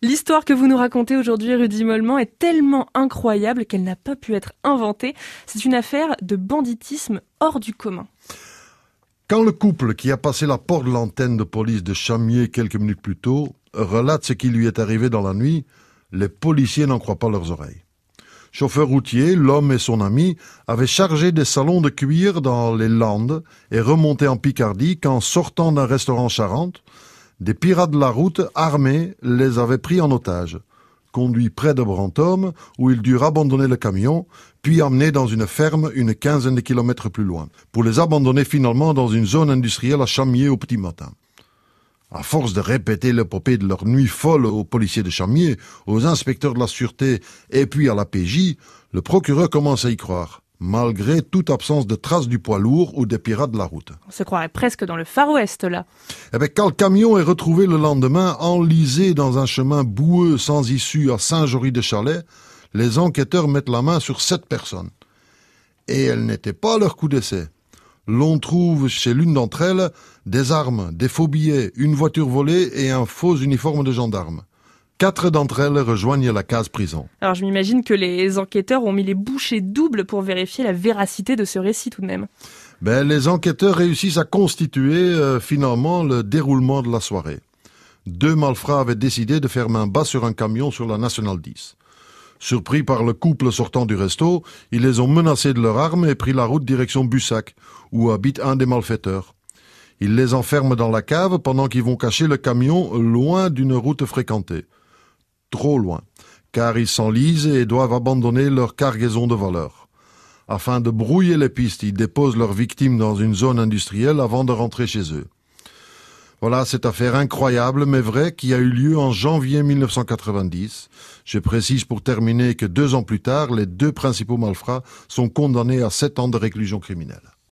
L'histoire que vous nous racontez aujourd'hui, Rudy Mollement, est tellement incroyable qu'elle n'a pas pu être inventée. C'est une affaire de banditisme hors du commun. Quand le couple qui a passé la porte de l'antenne de police de Chamier quelques minutes plus tôt relate ce qui lui est arrivé dans la nuit, les policiers n'en croient pas leurs oreilles. Chauffeur routier, l'homme et son ami avaient chargé des salons de cuir dans les Landes et remonté en Picardie quand, sortant d'un restaurant Charente, des pirates de la route, armés, les avaient pris en otage, conduits près de Brantôme, où ils durent abandonner le camion, puis emmenés dans une ferme une quinzaine de kilomètres plus loin, pour les abandonner finalement dans une zone industrielle à Chamier au petit matin. À force de répéter l'épopée de leur nuit folle aux policiers de Chamier, aux inspecteurs de la sûreté et puis à la PJ, le procureur commence à y croire malgré toute absence de traces du poids lourd ou des pirates de la route. On se croirait presque dans le Far West, là. Eh bien, quand le camion est retrouvé le lendemain, enlisé dans un chemin boueux sans issue à Saint-Jory-de-Chalais, les enquêteurs mettent la main sur sept personnes. Et elles n'étaient pas leur coup d'essai. L'on trouve chez l'une d'entre elles des armes, des faux billets, une voiture volée et un faux uniforme de gendarme. Quatre d'entre elles rejoignent la case prison. Alors je m'imagine que les enquêteurs ont mis les bouchées doubles pour vérifier la véracité de ce récit tout de même. Ben, les enquêteurs réussissent à constituer euh, finalement le déroulement de la soirée. Deux malfrats avaient décidé de faire main bas sur un camion sur la Nationale 10. Surpris par le couple sortant du resto, ils les ont menacés de leurs armes et pris la route direction Bussac, où habite un des malfaiteurs. Ils les enferment dans la cave pendant qu'ils vont cacher le camion loin d'une route fréquentée trop loin, car ils s'enlisent et doivent abandonner leur cargaison de voleurs. Afin de brouiller les pistes, ils déposent leurs victimes dans une zone industrielle avant de rentrer chez eux. Voilà cette affaire incroyable mais vraie qui a eu lieu en janvier 1990. Je précise pour terminer que deux ans plus tard, les deux principaux malfrats sont condamnés à sept ans de réclusion criminelle.